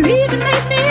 You even made me